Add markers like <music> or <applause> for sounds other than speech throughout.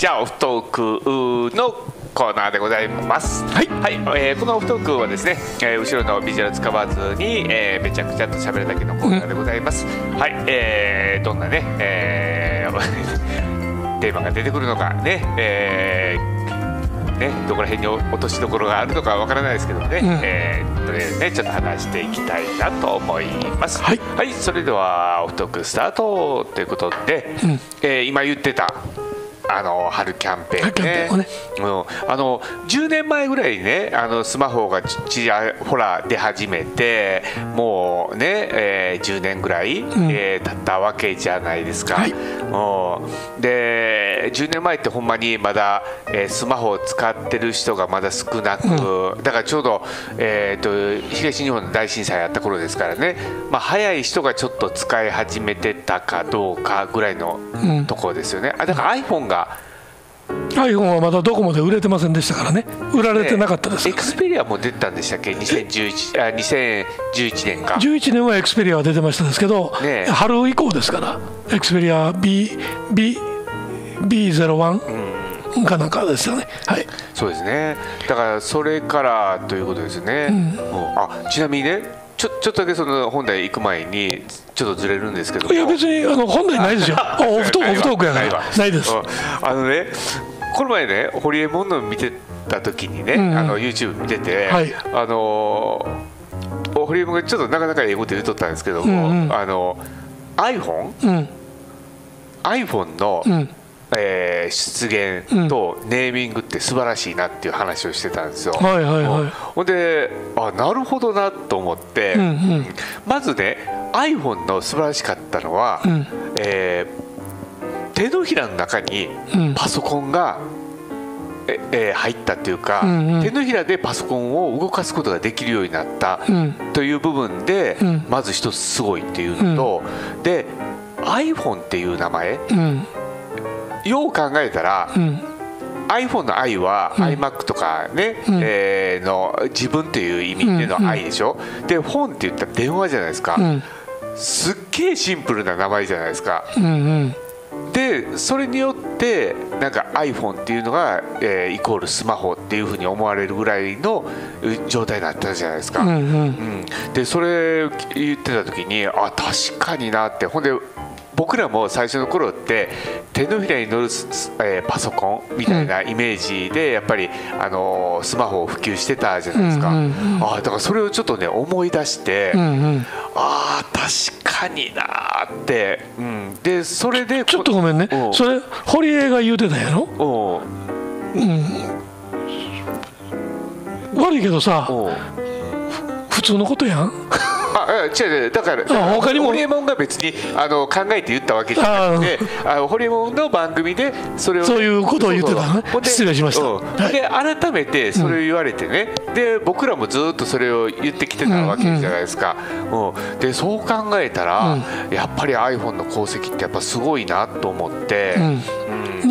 じゃあオフトークのコーナーでございます。はい。はい、えーこのオフトークはですね、えー後ろのビジュアル使わずに、えーめちゃくちゃと喋るだけのコーナーでございます。はい、えーどんなね、えー <laughs> テーマが出てくるのかね、えーね、どこら辺に落としどころがあるのかわからないですけどね、ん。えーとりあえずねちょっと話していきたいなと思います。はい。それではオフトークスタートということで、えー今言ってたあの春キャンペーン春キャンンをね。うん、あの10年前ぐらいにねあのスマホがちちらほら出始めてもうね、えー10年ぐらい、えー経ったわけじゃないですか。はい。うん。で10年前ってほんまにまだ、えースマホを使ってる人がまだ少なく、だからちょうど、えー、と東日本の大震災あった頃ですからね、まあ、早い人がちょっと使い始めてたかどうかぐらいのうん。ところですよね。あだから iPhone が iPhone はまだどこまで売れてませんでしたからね。売られてなかったですエクスペリアも出たんでしたっけ？2011あ2011年か11年はエクスペリアは出てましたですけど、ねえ。春以降ですからエクスペリア B B B01 かなんかですよね。はい。そうですね。だからそれからということですね、うん。あちなみにねちょちょっとだけその本題行く前にちょっとずれるんですけども。いや別にあの本来ないですよ。あオフトークオフトークやから。わ。ないです。うん。あのねこの前ねホリエモンの見てた時にね、んうん。あの YouTube 見てて、はい。あのーホリエモンがちょっとなかなか英語で言うとったんですけども、うんうん。あの iPhone うん。iPhone の、うんえー出現とネーミングって素晴らしいなっていう話をしてたんですよ。はいはいはい。うんほんであなるほどなと思って、うんうん。まずね iPhone の素晴らしかったのは、ん。えー手のひらの中にうん。パソコンが、ええー入ったっていうか、うんうん。手のひらでパソコンを動かすことができるようになったうん。という部分で、うん。まず一つすごいっていうのと、で iPhone っていう名前うんよう考えたら、うん。iPhone の i は、うん。iMac とかね、うん。えーの自分っていう意味でのうん i でしょ、で本って言ったら電話じゃないですか、うん。すっげえシンプルな名前じゃないですか。うんうん。でそれによってなんか iPhone っていうのが、えーイコールスマホっていうふうに思われるぐらいのう状態になったじゃないですか、うんうん。うん。でそれ言ってた時にあ確かになって。ほんで僕らも最初の頃って手のひらに乗るえーパソコンみたいなイメージでやっぱり、あのースマホを普及してたじゃないですか、うんうんうん。あだからそれをちょっとね思い出して、うんうん。あー確かになーって、うん、でそれでちょっとごめんね。うん。それ堀江が言うてたんやろ？お悪いけどさお普通のことやん <laughs> ああ違う違う。だからあ他にも。ホリエモンが別にあの考えて言ったわけじゃなくてあのホリエモンの番組でそれをね、そういうことを言ってたのね。失礼しました。うん。はい。で改めてそれを言われてね、で僕らもずっとそれを言ってきてたわけじゃないですか、うん。でそう考えたら、やっぱり iPhone の功績ってやっぱすごいなと思って、うん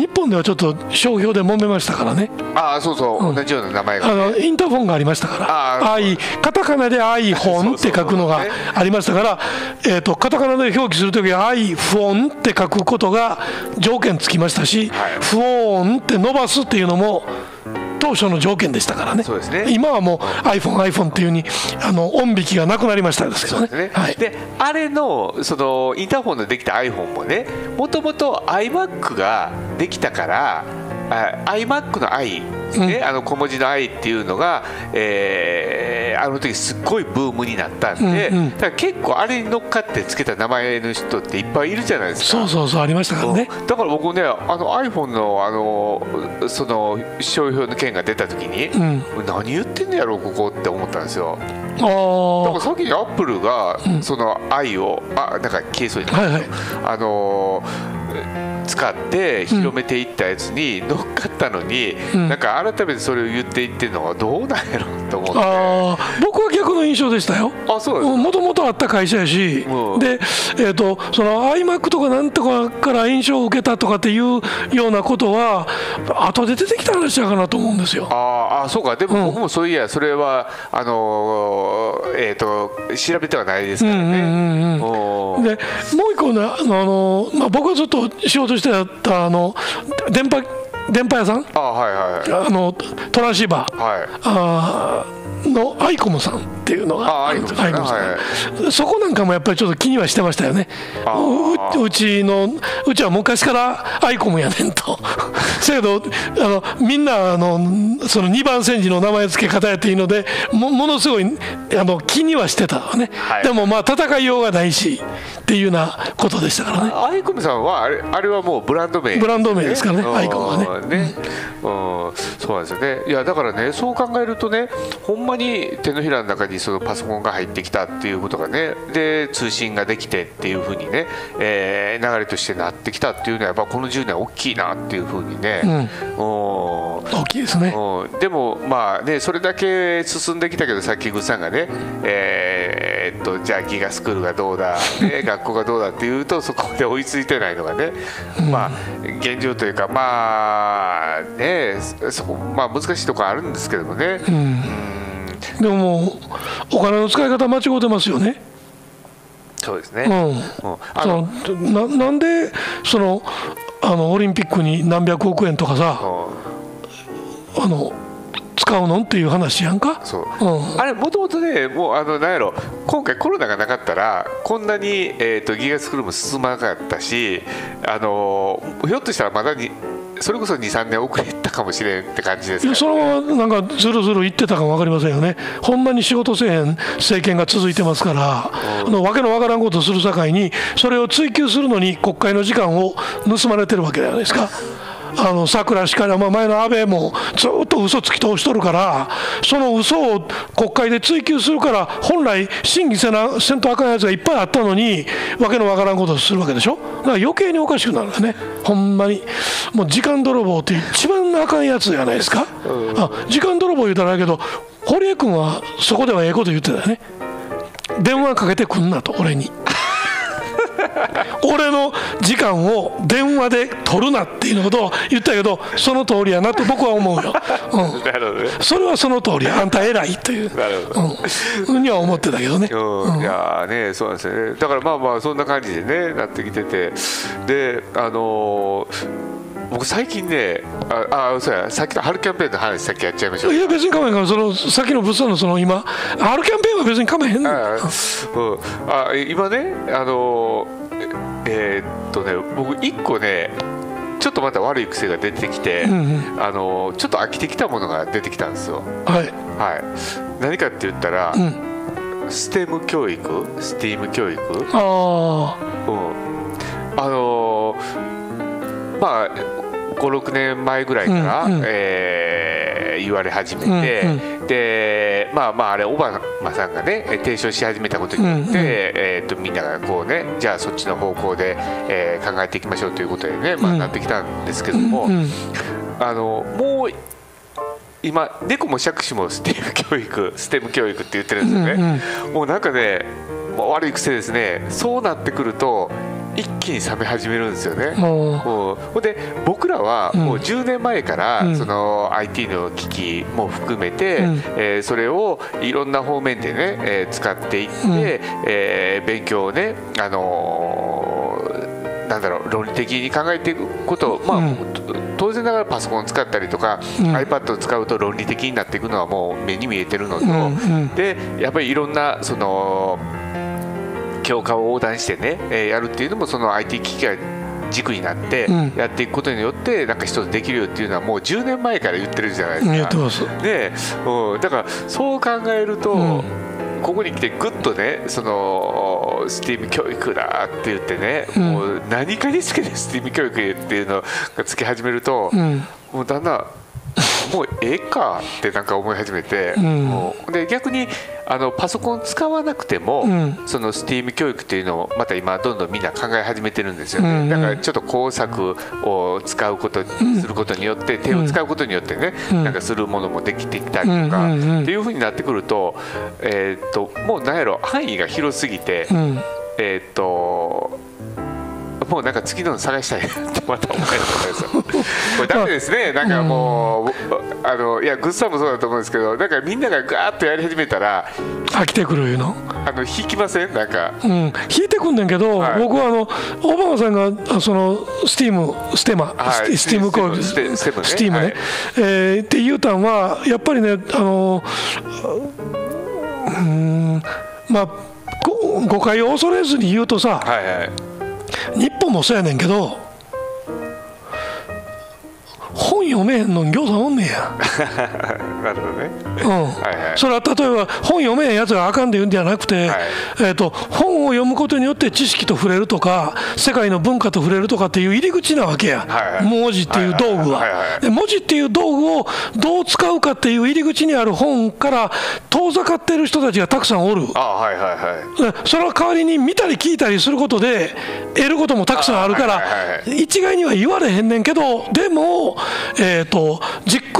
日本ではちょっと商標で揉めましたからね。ああそうそう、同じような名前が。あのインターフォンがありましたから。あー i カタカナで iPhone って書くのがありましたからえーとカタカナで表記するときは iPhone って書くことが条件つきましたし、はい。フォンって伸ばすっていうのも当初の条件でしたからね。ね。今はもう iPhone、iPhone っていうふうにあの音引きがなくなりましたですけどね。ね。はい、であれのそのインターホンでできた iPhone もねもともと iMac ができたからあ iMac の i、ね。あの小文字の i っていうのが、えーあの時すっごいブームになったんで、うんうん。だから結構あれに乗っかってつけた名前の人っていっぱいいるじゃないですか。そうそうそうありましたからね。うん。だから僕ねあの iPhone のあのその商標の件が出た時に、ん。何言ってんのやろここって思ったんですよ。あだからーさっきアップルがその愛を、あなんか消えそうに。なはいはい。あのー使って広めていったやつに乗っかったのに、ん。なんか改めてそれを言っていってるのはどうなんやろと思って。僕は逆の印象でしたよ。あそうですもともとあった会社やし、うん。で、えー、とその iMac とかなんとかから印象を受けたとかっていうようなことは後で出てきた話だかなと思うんですよ。あーあそうか。でもうん。僕もそういやそれはあのーえっ、と調べてはないですからね。でもう一個ねあの、まあ、僕がずっと仕事してたあの電波電波屋さん？あはいはい。あのトランシーバー。はい。あーのアイコムさんっていうのが。あアイコムさん。そこなんかもやっぱりちょっと気にはしてましたよね。ううちのうちは昔からアイコムやねんと。<laughs> せやけどあのみんなあのその2番煎じの名前付け方やっていいのでもものすごいあの気にはしてたわね、はい。でもまあ戦いようがないしっていうようなことでしたからね。アイコムさんはあれあれはもうブランド名。ブランド名ですからねうん。アイコムはね。ね。うん。そうなんですよね。いやだからねそう考えるとねほんまに手のひらの中にそのパソコンが入ってきたっていうことがねで通信ができてっていうふうにね、えー流れとしてなってきたっていうのはやっぱこの10年大きいなっていうふうにね、うん。大きいですね。うん。でもまあねそれだけ進んできたけどさっきグッさんがねえーっとじゃあギガスクールがどうだ、ね、学 <laughs> 校がどうだっていうとそこで追いついてないのがね、まあ現状というかまあねそこまあ難しいところあるんですけどもね、うん。でももうお金の使い方間違うてますよね。そうですね、うん。うん。あのななんでそのあのオリンピックに何百億円とかさう。んあの使うの？っていう話やんか？そう。うん。あれもともとねもうあのなんやろ今回コロナがなかったらこんなに、えー、とギガスクールも進まなかったしあのひょっとしたらまだにそれこそ23年遅れたかもしれんって感じですからいやそのままなんかずるずる言ってたかも分かりませんよね、ほんまに仕事せえへん政権が続いてますから、あのわけのわからんことするさかいに、それを追及するのに国会の時間を盗まれてるわけじゃないですか。あの桜しかり、まあ、前の安倍もずっと嘘つき通しとるから、その嘘を国会で追及するから、本来、審議せなせんとあかんやつがいっぱいあったのに、わけのわからんことをするわけでしょ、だから余計におかしくなるんだね、ほんまに、もう時間泥棒って一番あかんやつじゃないですか、あ時間泥棒言うたらあれやけど、堀江君はそこではええこと言ってたよね、電話かけてくんなと、俺に。<laughs> 俺の時間を電話で取るなっていうことを言ったけどその通りやなと僕は思うよ、<laughs> うん、なるほどね。それはその通りあんた偉いという、なるほど。うん、ふうには思ってたけどね、うん。いやーねそうなんですよね。だからまあまあそんな感じでねなってきてて。であのー僕最近ねああそうや。さっきの春キャンペーンの話さっきやっちゃいましょう。いや別に構えへんからそのさっきの物産のその今春キャンペーンは別に構えへんのあうん、あ今ねあのええーっとね僕一個ねちょっとまた悪い癖が出てきて、んあのちょっと飽きてきたものが出てきたんですよ。はい。はい。何かって言ったら、ん。ステム教育？スティーム教育？あうん、あのーまあ56年前ぐらいから、うんうん。えー言われ始めて、うんでまあまああれオバマさんがね提唱し始めたことによって、うんうん。えー、とみんながこうねじゃあそっちの方向で、えー考えていきましょうということでね、まあ、うんなってきたんですけども、あうん。あのもう今猫も杓子もステム教育ステム教育って言ってるんですよね、もうなんかね悪い癖ですね。そうなってくると一気に冷め始めるんですよね。ももうほんで僕らはもう10年前からうん。その IT の機器も含めて、うん。えーそれをいろんな方面でね、えー使っていって、うん。えー勉強をね、あのーなんだろう論理的に考えていくこと、まあうん。当然ながらパソコンを使ったりとか、うん。iPad を使うと論理的になっていくのはもう目に見えてるのと、うん。うん。でやっぱりいろんなその教科を横断してね、えーやるっていうのもその IT 機器が軸になってうん。やっていくことによってなんか一つできるよっていうのはもう10年前から言ってるじゃないですか。で、うん、だからそう考えると、うん。ここに来てぐっとねそのスティーム教育だって言ってね、うん。もう何かにつけてスティーム教育っていうのがつき始めると、うん。もうだんだんもうええかってなんか思い始めて、うん。もうで逆にあのパソコン使わなくても、うん。その STEAM 教育っていうのをまた今どんどんみんな考え始めてるんですよね、うんうん。だからちょっと工作を使うこと、することによって手を使うことによってね、うん。なんかするものもできてきたりとか、うんうんうん。っていうふうになってくると,、えーっともうなんやろ範囲が広すぎて、うん。えーっともうなんか次の探したいなってまた思い始めた。これダメですね。なんかもう、あのいやグッサンもそうだと思うんですけど、なんかみんながガーッとやり始めたら、飽きてくるいうのあの引きません？なんかうん、引いてくんねんけど、はい僕はあのオバマさんがあそのスティームステマ、はい。スティームコールスティームね、はい。えーって言うたんはやっぱりねあのうんまあご誤解を恐れずに言うとさ、はいはい日本もそうやねんけど本読めへんのにぎょうさんおんねんや。<laughs> なるほどね。うん。はいはい。それは例えば本読めへんやつがあかんで言うんじゃなくて、はい。えー、と本を読むことによって知識と触れるとか世界の文化と触れるとかっていう入り口なわけや、はいはい。文字っていう道具は。はいはいはい。文字っていう道具をどう使うかっていう入り口にある本から遠ざかってる人たちがたくさんおる。あはいはいはい。でその代わりに見たり聞いたりすることで得ることもたくさんあるからあはいはいは一概には言われへんねんけどでも、えー、と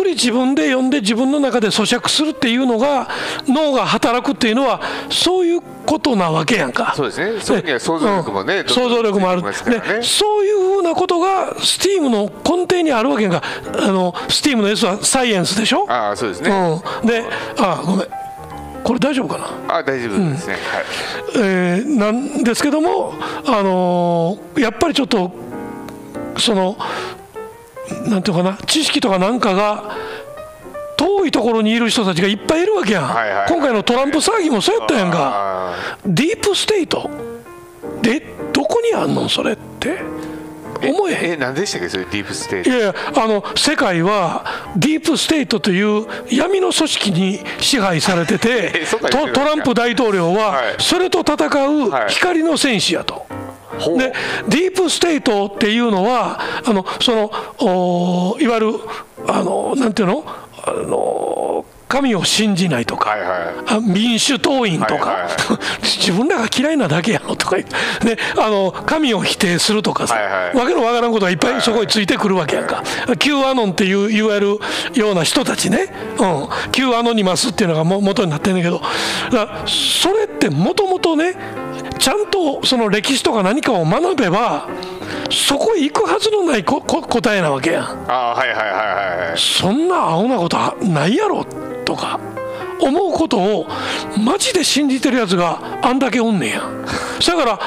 くり自分で読んで自分の中で咀嚼するっていうのが脳が働くっていうのはそういうことなわけやんか。そうですね。そういうには想像力もねうん。想像力もある。ね。でそういうふうなことが STEAM の根底にあるわけやんか。あの STEAM の S はサイエンスでしょ、ああそうですね。うん、であごめん。これ大丈夫かな？あ大丈夫ですね。はい。えーなんですけども、あのーやっぱりちょっとそのなんていうかな知識とかなんかが遠いところにいる人たちがいっぱいいるわけやん、はいはい。はい今回のトランプ騒ぎもそうやったやんか。あディープステイト。でどこにあんのそれって？ー思えへん。え何でしたっけそれディープステート。いやいやあの世界はディープステイトという闇の組織に支配されてて <laughs> トトランプ大統領ははい。それと戦うはい。光の戦士やと。でディープステイトっていうのはあのそのおいわゆるあのなんていうの？あの神を信じないとか、はいはい。あ民主党員とか、はいはい。は <laughs> い自分らが嫌いなだけやろとか言って、であの神を否定するとかさ、はいはい。わけのわからんことがいっぱいそこについてくるわけやんか、Q アノンっていういわゆるような人たちね、うん、Q アノニマスっていうのがも元になってんだけど、だそれってもともとね、ちゃんとその歴史とか何かを学べば、そこへ行くはずのないここ答えなわけやん。あーはいはいはいはい。はいそんな青なことはないやろとか思うことをマジで信じてるやつがあんだけおんねんや。だから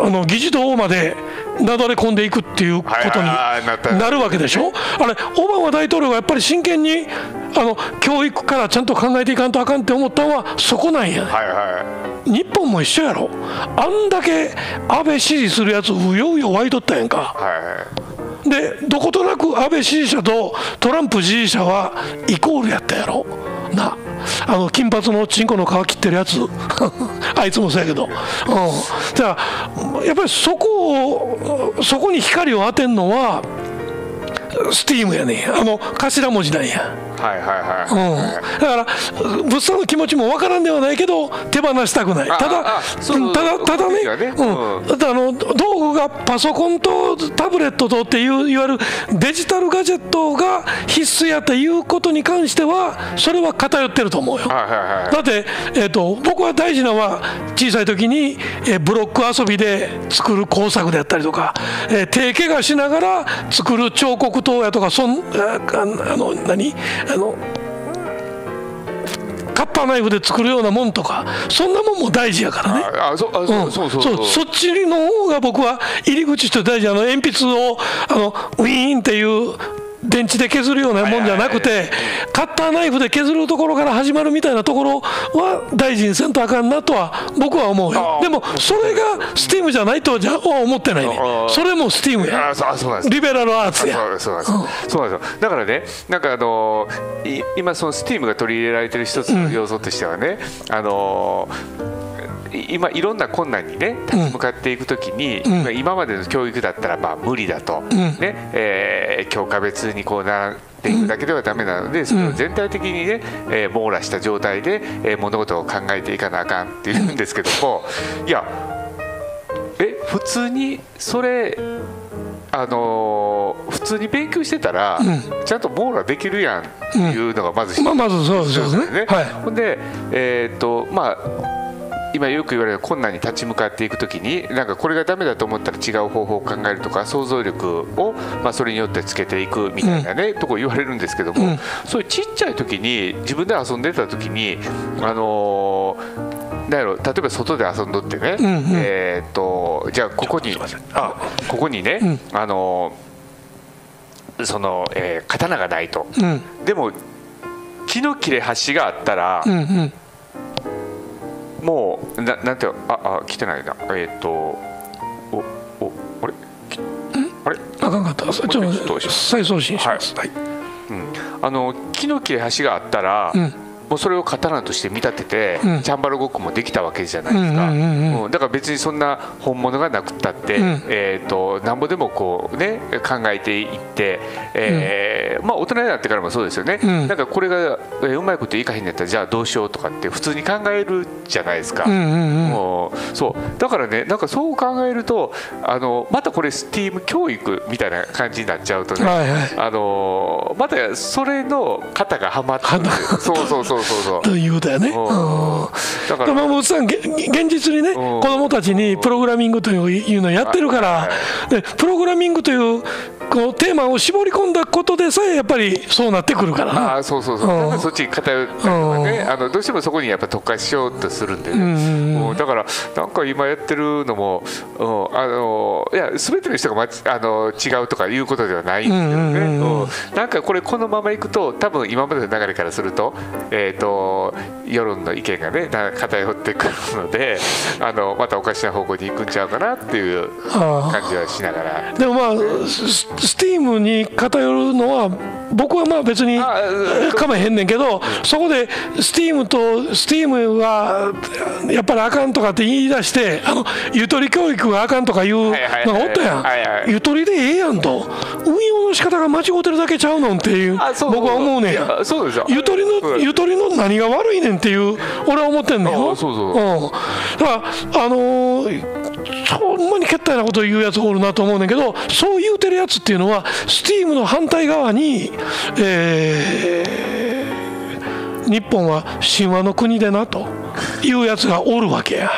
あの議事堂までなだれ込んでいくっていうことになるわけでしょ？あれオバマ大統領がやっぱり真剣にあの教育からちゃんと考えていかんとあかんって思ったのはそこなんや。はいは日本も一緒やろ。あんだけ安倍支持するやつうようよ湧いとったやんか。いはい。でどことなく安倍支持者とトランプ支持者はイコールやったやろ。なあの金髪のチンコの皮切ってるやつ。<laughs> あいつもそうやけど、うん、じゃあやっぱりそこをそこに光を当てんのはスティームやねん。あの頭文字なんや。はいはいはい。うん、だから物産の気持ちもわからんではないけど手放したくない。あただただただねね。うん。うん。だあの道具がパソコンとタブレットとっていういわゆるデジタルガジェットが必須やということに関してはそれは偏ってると思うよ。はいはいはい。だって、えー、と僕は大事なのは小さい時に、えーブロック遊びで作る工作であったりとか、えー手怪我しながら作る彫刻刀やとかそんああの何？あのカッターナイフで作るようなもんとかそんなもんも大事やからね。ああそうあそうそうそう。そうそっちの方が僕は入り口として大事。あの鉛筆をあのウィーンっていう電池で削るようなもんじゃなくてカッターナイフで削るところから始まるみたいなところは大事にせんとあかんなとは僕は思うよ。でもそれがスティームじゃないとはじゃは思ってないねそれもスティームや。あそうあそうなんです。リベラルアーツや。そうなんです、そうなんですよ。だからねなんかあのい今そのスティームが取り入れられてる一つの要素としてはね、あのい今いろんな困難にね立ち向かっていくときに、ん。今までの教育だったらまあ無理だと、ねえー教科別にこう習っていくだけではダメなので、それを全体的にね、えー網羅した状態で、えー物事を考えていかなあかんっていうんですけどもいやえ普通にそれあのー普通に勉強してたら、ちゃんと網羅できるやんっていうのがまず一つまあまずそうですよね。ね。はい。ほんでえーっとまあ今よく言われる困難に立ち向かっていくときになんかこれがダメだと思ったら違う方法を考えるとか想像力を、まあ、それによってつけていくみたいなね、とこ言われるんですけども、うん。そういうちっちゃい時に自分で遊んでた時にあのーなんやろ例えば外で遊んどってね、んうん。えーっとじゃあここにあここにね、あのその、えー刀がないと、うん。でも木の切れ端があったらう、んうんもうななんていうのああ来てないな。えーっとおおあれ？きあれあかんかった。ちょっと再送信します。はい、うん、あの木の切れ端があったら、んもうそれを刀として見立てて、うん。チャンバラごっこもできたわけじゃないですか、だから別にそんな本物がなくったって、うん。えー、となんぼでもこうね考えていって、えーまあ、大人になってからもそうですよね、うん。なんかこれが、えーうまいこといかへんのやったらじゃあどうしようとかって普通に考えるじゃないですか。もうそう。だからねなんかそう考えるとあのまたこれスティーム教育みたいな感じになっちゃうとね、はいはい。あのまたそれの型がはまってくる。そうそうそうそうそう。ということやね。うだから。山本さん、げ現実にね、子供たちにプログラミングというのをやってるから、でプログラミングというこのテーマを絞り込んだことでさえ、やっぱりそうなってくるから。な。ああそうそうそう。うん。そっちに偏ったりとかねあのどうしてもそこにやっぱ特化しようとするんでね、うんだからなんか今やってるのも、うん、あのいや全ての人が、まち、あの違うとかいうことではないんでね、うんうんうんうん。なんかこれこのままいくと多分今までの流れからすると,、えー、と世論の意見がねな偏ってくるのであのまたおかしな方向に行くんちゃうかなっていうあ感じはしながら。でもまあ、ススティームに偏るのは、僕はまあ別にかめへんねんけど、そこでスティームと、スティームはやっぱりあかんとかって言い出して、あのゆとり教育があかんとかいうのがおったやん。ゆとりでええやんと、運用の仕方が間違ってるだけちゃうのんっていう、僕は思うねんゆとりの、うん。ゆとりの何が悪いねんっていう、俺は思ってんのよ。だから、あのーほんまにけったいなことを言うやつおるなと思うねんけど、そう言うてるやつっていうのは、スティームの反対側に、えー日本は神話の国でなというやつがおるわけや。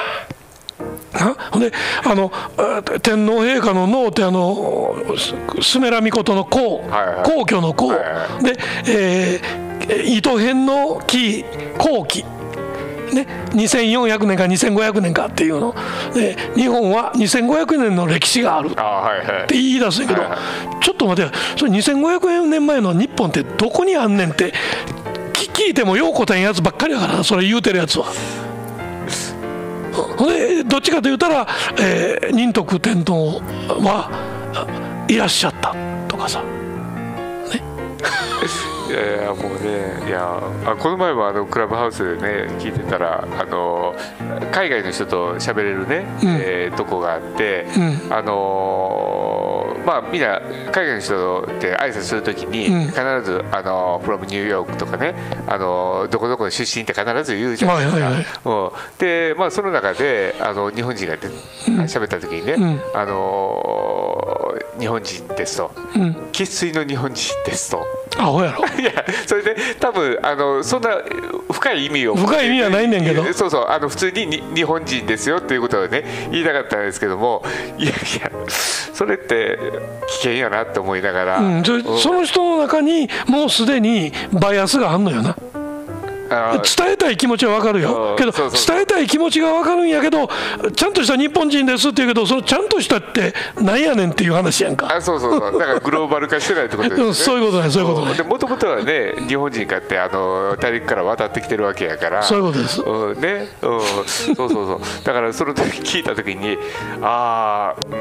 な？ほんであのあ天皇陛下の脳ってあのすスメラミコトの皇、皇居の皇、で、えー、糸編の木後期ね、2400年か2500年かっていうの。で日本は2500年の歴史がある。って言い出すんやけど、ちょっと待てよ。それ2500年前の日本ってどこにあんねんってき聞いてもよう答えんやつばっかりやからなそれ言うてるやつは。でどっちかと言うたら、えー仁徳天皇はいらっしゃったとかさ <laughs> いやいやもうねいやあこの前もあのクラブハウスでね聞いてたらあの海外の人と喋れるね、うん。えーとこがあって、うん。あのーまあみんな海外の人って挨拶するときに、うん。必ずあの from ニューヨークとかねあのどこどこの出身って必ず言うじゃないですか。はいはいはい。うん。でまあその中であの日本人がで喋った時にね、うん。あのー日本人ですと。うん。生粋の日本人ですと。アホやろ。<laughs> いやそれで多分あのそんな深い意味を。深い意味はないねんけど。そうそうあの普通にに日本人ですよっていうことをね言いたかったんですけどもいやいやそれって危険やなって思いながら、うん、その人の中にもうすでにバイアスがあんのよな。あ伝えたい気持ちは分かるうんよけど伝えたい気持ちが分かるんやけどちゃんとした日本人ですって言うけどそのちゃんとしたってなんやねんっていう話やんか。あそうそうそう。だからグローバル化してないってことですよね。うんそういうことねそういうことねでもともとはね日本人かってあの大陸から渡ってきてるわけやから。そういうことです。うんね。うん、そうそうそう。だからその時聞いた時にああう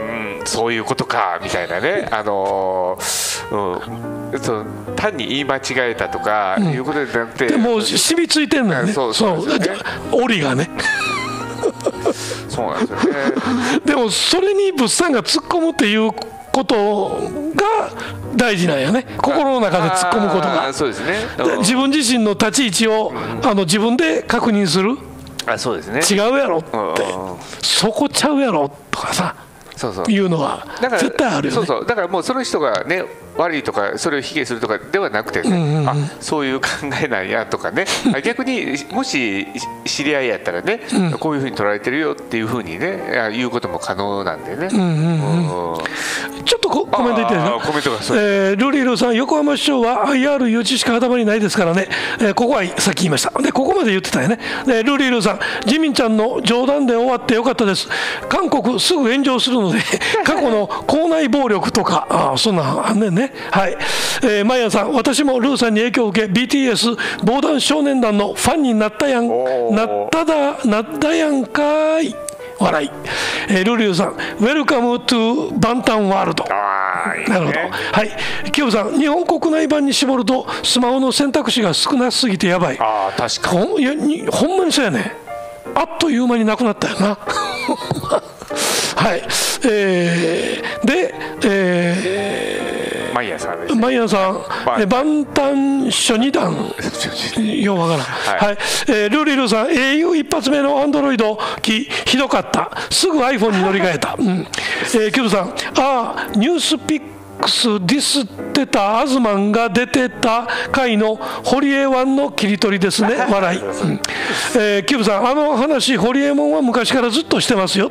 んそういうことかみたいなね。あのーうんそう単に言い間違えたとかいうことじゃなくて、でもう染みついてんのよね。そうそうですよね。檻がね。<laughs> そうなんですよね。でもそれに物産が突っ込むっていうことが大事なんやね。心の中で突っ込むことが。そうですね。で自分自身の立ち位置をあの自分で確認する。あそうですね。違うやろって。うん。うんうんそこちゃうやろとかさ。そうそう。いうのは絶対あるよね。そうそう。だからもうその人がね悪いとかそれを卑下するとかではなくてね、あそういう考えなんやとかね。<laughs> あ逆にもし知り合いやったらね、こういうふうに取られてるよっていうふうにねあ言うことも可能なんでね。うんちょっとココメント言っていいですか？あーコメントがそう。えールリルさん、横浜市長は IR 誘致しか頭にないですからね、えーここはさっき言いました、でここまで言ってたよね、でルリルさん、ジミンちゃんの冗談で終わってよかったです、韓国、すぐ炎上するので、<laughs> 過去の校内暴力とか、あーそんなんあんねんね、はい、えー、マイヤンさん、私もルーさんに影響を受け、BTS 防弾少年団のファンになったやん、なっただ、なったやんかーい。笑い、えールリルさん、 Welcome to バンタン World。いいねなるほど。はい。キヨさん、日本国内版に絞ると、スマホの選択肢が少なすぎてやばい。ああ確かにほんいやにほんまにそうやね。あっという間になくなったよな。<laughs> はい。えーで、えマイヤーさんですー、ね。マイヤンさん、え万端初二段。ようわからん、はい。えールーリルさん、au 一発目のアンドロイド機、ひどかった、すぐ iPhone に乗り換えた、うん。えーキューブさん、ああ、ニュースピックスディスってたアズマンが出てた回の堀江湾の切り取りですね、<laughs> 笑い、うん。えーキューブさん、あの話、堀江門は昔からずっとしてますよ、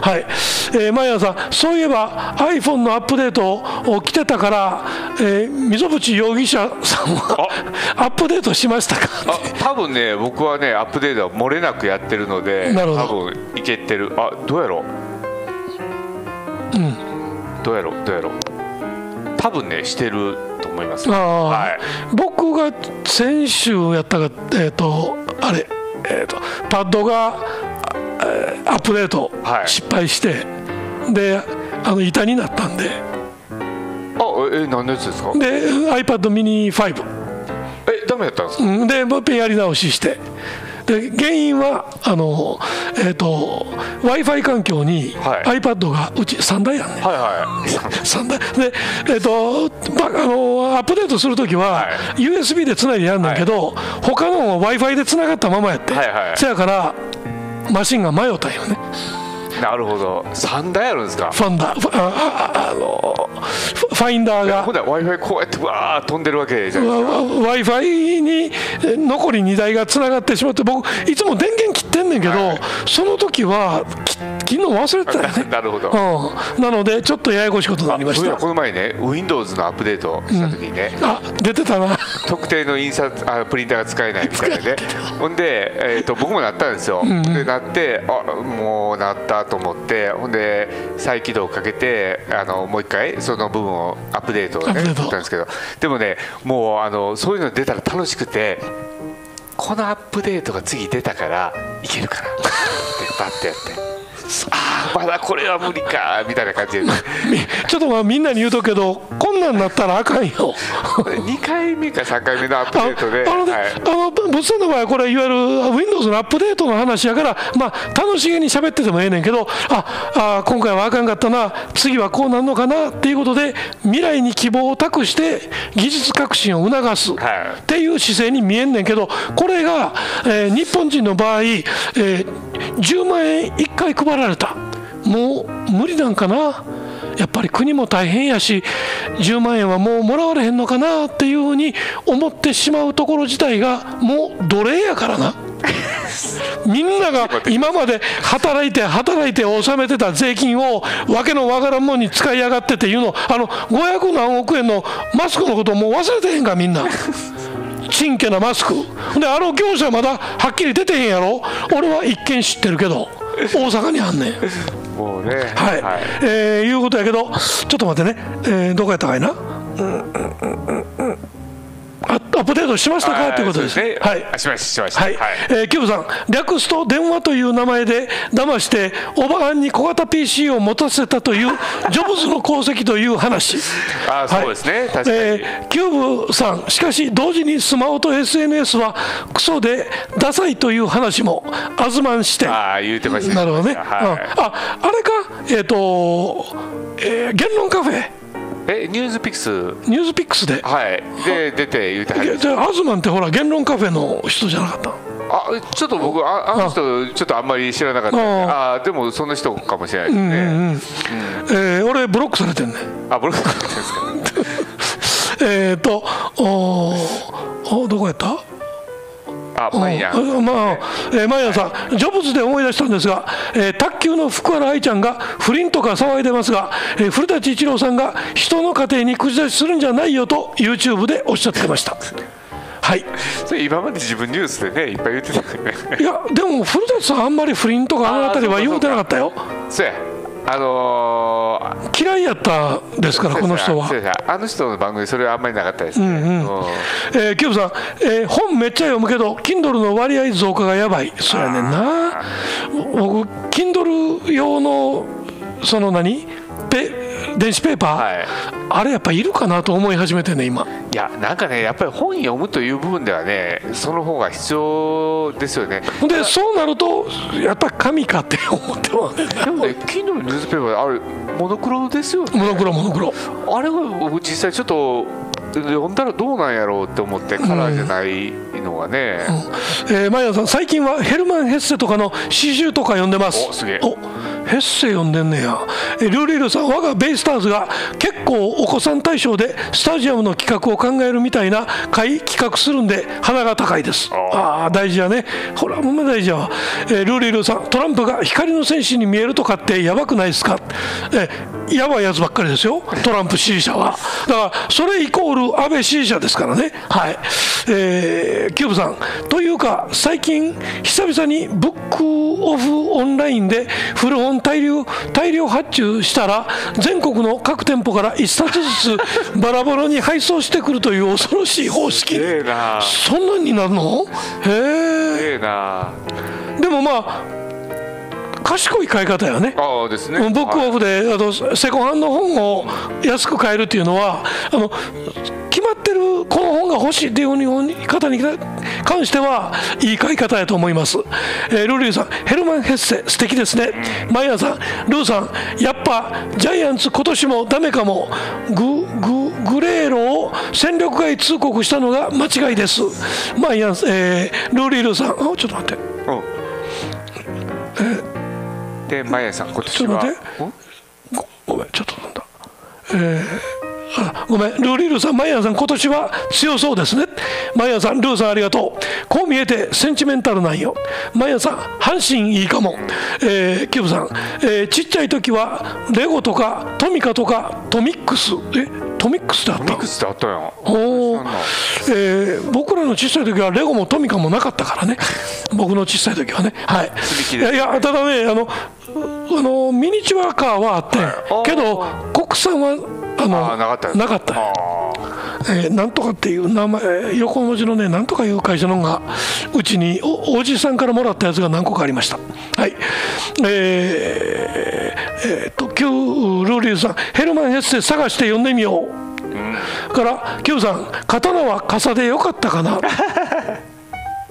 はい。えー、マイヤーさん、そういえば iPhone のアップデートを来てたから、えー溝淵容疑者さんは <laughs> アップデートしましたか？あ多分ね僕はねアップデートは漏れなくやってるので多分いけてる。あどうやろう？うん。どうやろう？どうやろう？多分ねしてると思います。はい。僕が先週やったが、えー、とあれ、えー、とパッドがえーアップデートはい。失敗して、であの板になったんで。あえ何のやつですか？で iPad mini5、えダメやったんですか？うん、でもう一遍やり直ししてで原因はあの、えー、と w i f i 環境にはい。iPad がうち3台やんねん。はいはい。<laughs> 三台。で、えっとまあのアップデートするときは、は USB でつないでやんねんけど、他の w i f i でつながったままやって、はいはい。せやからマシンが迷ったんよねなるほど。3台あるんですか？ファンダあのフファインダーが。ほんなら w i f i こうやってわー飛んでるわけじゃないですか？W i f i にえ残り2台がつながってしまって僕いつも電源切ってんねんけど、はい。その時はき切るの忘れてたよね。<laughs> なるほど。うん、なのでちょっとややこしいことになりました。この前ね Windows のアップデートした時にね、あ出てたな。特定の印刷あプリンターが使えないみたいなね。<laughs> ほんで、えー、と僕もなったんですよ、でなってあもうなったと思ってほんで再起動かけてあのもう一回その部分をアップデートをねったんですけど。でもねもうあのそういうの出たら楽しくてこのアップデートが次出たからいけるかな。<laughs> ってバッてやって。あーまだこれは無理かみたいな感じで <laughs> みちょっとまあみんなに言うとくけどこんなんなったらあかんよ。2回目か3回目のアップあデートで、あのねはい。あの物産の場合はこれいわゆる Windows のアップデートの話やからまあ楽しげに喋っててもええねんけどああ今回はあかんかったな次はこうなんのかなっていうことで未来に希望を託して技術革新を促すはい。っていう姿勢に見えんねんけどこれが、えー日本人の場合、えー10万円1回配られた。もう無理なんかな。やっぱり国も大変やし10万円はもうもらわれへんのかな。っていうふうに思ってしまうところ自体がもう奴隷やからな。<laughs> みんなが今まで働いて働いて納めてた税金をわけのわからんもんに使いやがってっていうの。あの500何億円のマスクのこともう忘れてへんかみんな。ちんけなマスク。であの業者まだはっきり出てへんやろ。俺は一見知ってるけど。大阪にあんねん。もうね。はい、えーいうことやけどちょっと待ってね、えーどこやったかいな、うんうんうんうんアップデートしましたか？っていうことです。ね。はい。あしましたしました。はい、えーキューブさん、略すと電話という名前で騙して、おばはんに小型 PC を持たせたという、<laughs> ジョブズの功績という話。あはい。そうですね。確かに。えーキューブさん、しかし同時にスマホと SNS はクソでダサいという話も、アズマン視点。ああ言うてました。なるほどね。はい。うん。あ、あれか、えっ、と、えー言論カフェ、えニュースピックス？ニュースピックスで。はい。で出て言うてはりました。でアズマンってほら言論カフェの人じゃなかった？あちょっと僕ああの人ちょっとあんまり知らなかったんで。ああ。でもその人かもしれないですね、えー俺ブロックされてんねん。あブロックされてるんですか？<laughs> えっ、とおおどこやった？あマイヤうんまあ、えー、マイヤーさん、ジョブズで思い出したんですが、えー卓球の福原愛ちゃんが不倫とか騒いでますが、えー古舘一郎さんが人の家庭に口出しするんじゃないよと YouTube でおっしゃってました。はい、それ今まで自分ニュースでねいっぱい言ってたよね。いやでも古舘さんあんまり不倫とかあの辺りは言うてなかったよ。そうやあのー嫌いやったですからこの人は。あの人の番組それはあんまりなかったですね、うんえー、キューブさん、えー本めっちゃ読むけど Kindle の割合増加がやばい。そうやねんな。僕 Kindle 用のその何？ペ電子ペーパー、はい。あれやっぱいるかなと思い始めてんね今。いやなんかねやっぱり本読むという部分ではねその方が必要ですよね。でそうなるとやっぱり紙かって思ってもねんなでもね Kindle のニュースペーパーあれモノクロですよね。モノクロモノクロ。あれは僕実際ちょっと読んだらどうなんやろうって思ってカラーじゃないのがね、えー、マイヤーさん最近はヘルマン・ヘッセとかの詩集とか読んでます。おすげえ。おヘッセ読んでんねや、えールーリールさん我がベイスターズが結構お子さん対象でスタジアムの企画を考えるみたいな会企画するんで鼻が高いです。ああー大事やね。ほらほんま大事やわ、えールーリールさんトランプが光の戦士に見えるとかってやばくないですか？えーやばいやつばっかりですよ。トランプ支持者は。だからそれイコール安倍支持者ですからね。はい。えーキューブさんというか最近久々にブックオフオンラインで古本大量大量発注したら全国の各店舗から1冊ずつバラバラに配送してくるという恐ろしい方式。そんなんになるの？へえ。でもまあ賢い買い方やね。ああですね。ブックオフであのセコンハンド本を安く買えるっていうのはあの決まってるこの本が欲しいっていう方に関してはいい買い方やと思います、えールーリーさんヘルマン・ヘッセ素敵ですね。マイヤーさんルーさんやっぱジャイアンツ今年もダメかも。グググレーロを戦力外通告したのが間違いです。マイヤー、えールーリールーさんあちょっと待って。うんでマヤさん今年は。ごごめんちょっとなんだ。えーあごめんルーリールさんマイヤーさん今年は強そうですね。マイヤーさんルーさんありがとう。こう見えてセンチメンタルなんよ。マイヤーさん阪神いいかも、えーキューブさん、えーちっちゃい時はレゴとかトミカとかトミックス。えトミックスってあった？ミックスってあったやん。おー。えー僕らの小さい時はレゴもトミカもなかったからね。<laughs> 僕の小さい時はね。はい。いやただねあのあのミニチュアカーはあってはい。けど国産はあのなかったなかったあえーなんとかっていう名前横文字のねなんとかいう会社のがうちにおおじさんからもらったやつが何個かありました。はい。えーえーっとキュールーリーさんヘルマン・ヘッセ探して読んでみよう。からキューさん刀は傘でよかったかな。うん。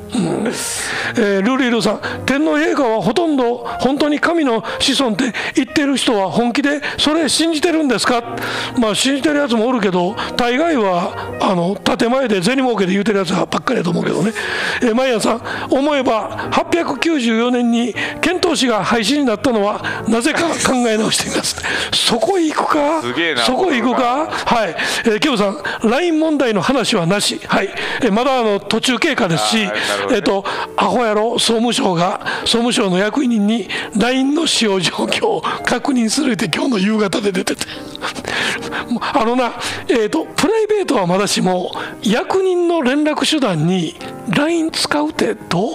えールーリールさん天皇陛下はほとんど本当に神の子孫って言ってる人は本気でそれ信じてるんですか？まあ信じてるやつもおるけど大概はあの建前で銭儲けで言うてるやつばっかりやと思うけどね、えー、マイさん思えば894年に遣唐使が廃止になったのはなぜか考え直しています。そこ行くか？そこ行くか？はい、えー、キムさん LINE 問題の話はなし。はい、えーまだあの途中経過ですし、ね。えっ、とアホやろ総務省が総務省の役員に LINE の使用状況を確認するって今日の夕方で出てて。あのなえっ、とプライベートはまだしも役人の連絡手段に LINE 使うってどう？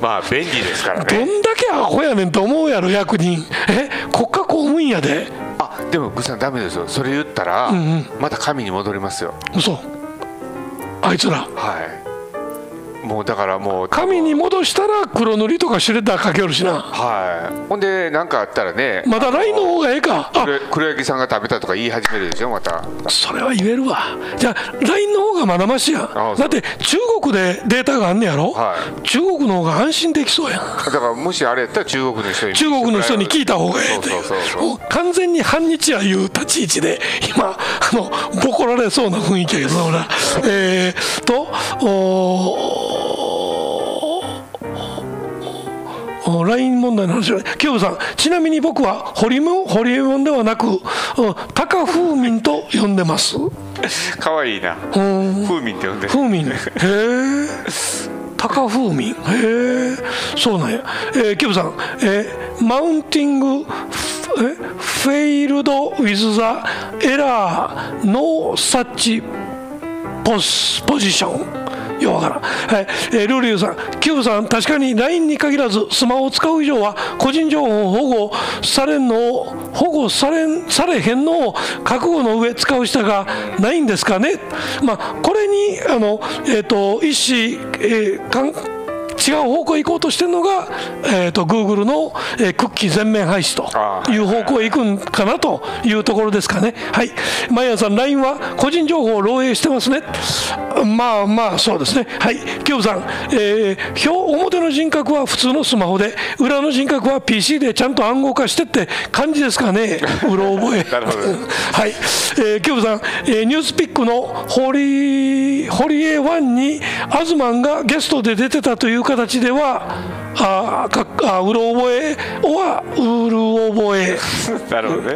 まあ便利ですからどねんだけアホやねんと思うやろ役人。え？国家公務員やで。あでもグさんダメですよ。それ言ったら、また神に戻りますよ。嘘。あいつら。はいもうだからもう紙に戻したら黒塗りとかシュレッダーかけるしな。はい。ほんで何かあったらねまだ LINE の方がええか。あ。黒黒柳さんが食べたとか言い始めるでしょまた。それは言えるわ。じゃあ LINE の方がまだましや。だって中国でデータがあんねやろ、は中国の方が安心できそうやん。だからもしあれやったら中国の人に。中国の人に聞いた方がええというそうそうそう。もう完全に反日やいう立ち位置で今あのボコられそうな雰囲気やけどなえー、とおの LINE 問題の話はキューブさんちなみに僕はホリモンホリエモンではなくうん高風民と呼んでます。可愛いな。うん。風民って呼んでる。風民へえ。高風民へえ。そうなんや、えー、キューブさん、えー Mounting f え failed with the error no such pos position ようわからん、はい。えールーリューさん、キューブさん、確かに LINE に限らず、スマホを使う以上は、個人情報を保護されんのを、保護されんされへんのを覚悟の上、使う人がないんですかね、まあ、これにあの、えー、と一子、えーかん違う方向へ行こうとしてるのが、えー、と Google の、えークッキー全面廃止という方向へ行くんかなというところですかね。はい。マイヤーさん、LINE は個人情報を漏洩してますね。まあまあ、そうですね。はい。キューブさん、えー表、表の人格は普通のスマホで、裏の人格は PC でちゃんと暗号化してって感じですかね。<laughs> うろ覚え。<laughs> はい、えー、キューブさん、えーニュースピックのホリホリエワンにアズマンがゲストで出てたという形では、あーかあうろ覚えはうる覚え。<laughs> なるほどね。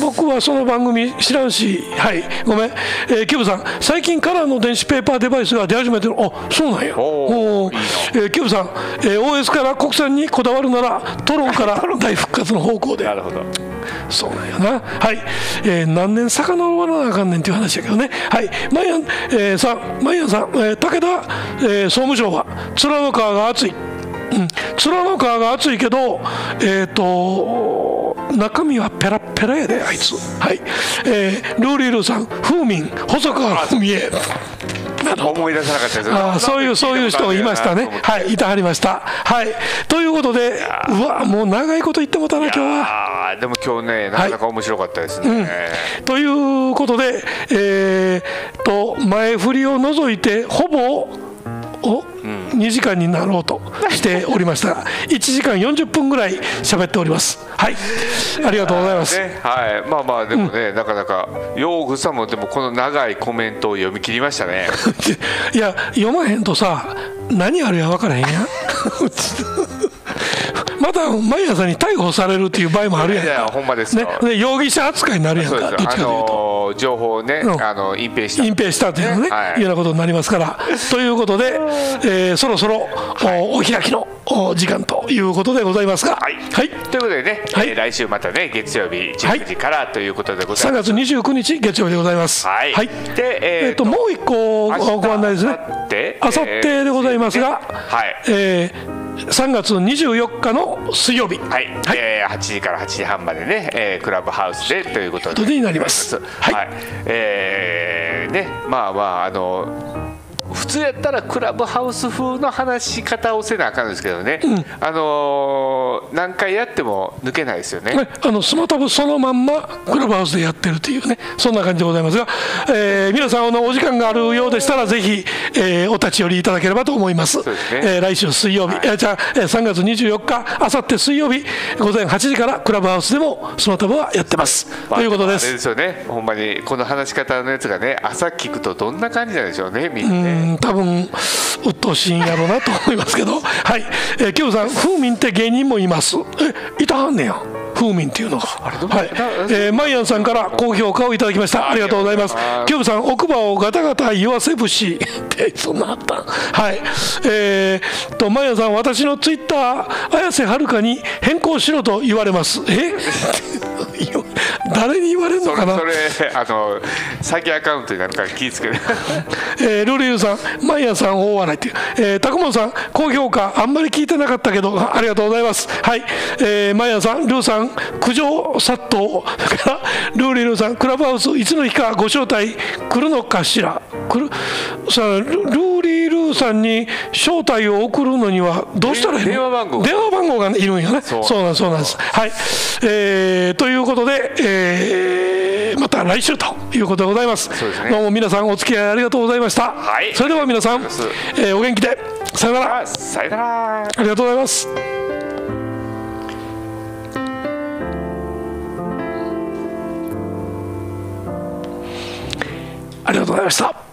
僕はその番組知らんし、はい、ごめん、えーキューブさん、最近カラーの電子ペーパーデバイスが出始めてる、あそうなんや、おーおー。えーキューブさん、えー OS から国産にこだわるなら、トロンから。<laughs> 大復活の方向で。な。るほどそうなんやな。はい。えー何年遡らなあかんねんっていう話やけどね。はい。マイアン、えーさん、マイアンさん、えー武田、えー総務省は、面の皮が厚い。うん、面の皮が厚いけど、えっ、と、中身はペラッペラやで、あいつ。はい。えールーリールーさん、風民、細川文江。思い出さなかったですあーそういうそういう人がいましたね。はい、いたはりました。はい、ということで、うわ、もう長いこと言ってもたな、今日は。あーでも今日ねなかなか面白かったですね、ということで、えー、と前振りを除いてほぼお、2時間になろうとしておりました。<laughs> が1時間40分ぐらい喋っております。はい。ありがとうございます、ねはい、まあまあでもね、なかなかヨーグさんもでもこの長いコメントを読み切りましたね。<laughs> いや読まへんとさ何あるや分からへんやん <laughs> また毎朝に逮捕されるっていう場合もあるやんいやかほんまですね。よ、で容疑者扱いになるやんか。どっちかというと。情報をね、うん。あの隠蔽した。隠蔽したというのね、はい。い、うようなことになりますから。<laughs> ということで、えーそろそろ、おお開きのお時間ということでございますが、はい、はい、ということでね、はい。えー来週またね月曜日19時からということでござい3ます、月29日月曜日でございます。はい。はい。でえーえーともう一個ご案内ですね。明後日あさってでございますが、はい。えー3月24日の水曜日、はい、えー8時から8時半までね、えークラブハウスでということになります。はい、はい。えーねまあまああの普通やったらクラブハウス風の話し方をせなあかんですけどね、あのー何回やっても抜けないですよね。ね、あのスマタブそのまんまクラブハウスでやってるというねそんな感じでございますが、えー皆さんのお時間があるようでしたらぜひ、えーお立ち寄りいただければと思いますうですねえー来週水曜日、えーじゃあ、3月24日あさって水曜日午前8時からクラブハウスでもスマタブはやってます、まあということですですよね、ほんまにこの話し方のやつがね、朝聞くとどんな感じなんでしょうね、みんなね。ん多分鬱陶しいんやろうなと思いますけど。<laughs> はい、えー、キムさん風民って芸人もいます。えいたはんねや。風民っていうのが。はい、えー、マイアンさんから高評価をいただきました。ありがとうございます。キムさん奥歯をガタガタ言わせ節。ってそんなあった。んはい。えー、とマイアンさん私のツイッター綾瀬はるかに変更しろと言われます。え？<laughs> 誰に言われるのかな？それあの詐欺アカウントになるから気ぃつけて <laughs> えールーリルさん、マイヤーさん大笑いっていう、えー、タコモンさん、高評価、あんまり聞いてなかったけど、あありがとうございます。はい、えー、マイヤーさん、ルーさん、苦情殺到から、<laughs> ルーリルさん、クラブハウス、いつの日かご招待来るのかしら。来るさあルルーリールーさんに招待を送るのにはどうしたらいいの？電話番号電話番号がいるんよね。そそううなんですそうなんです。はい、えーということで、えーまた来週ということでございます。ね。どうも皆さんお付き合いありがとうございました、はい。それでは皆さん、えーお元気で。さよなら。あさよなら。ありがとうございます。ありがとうございました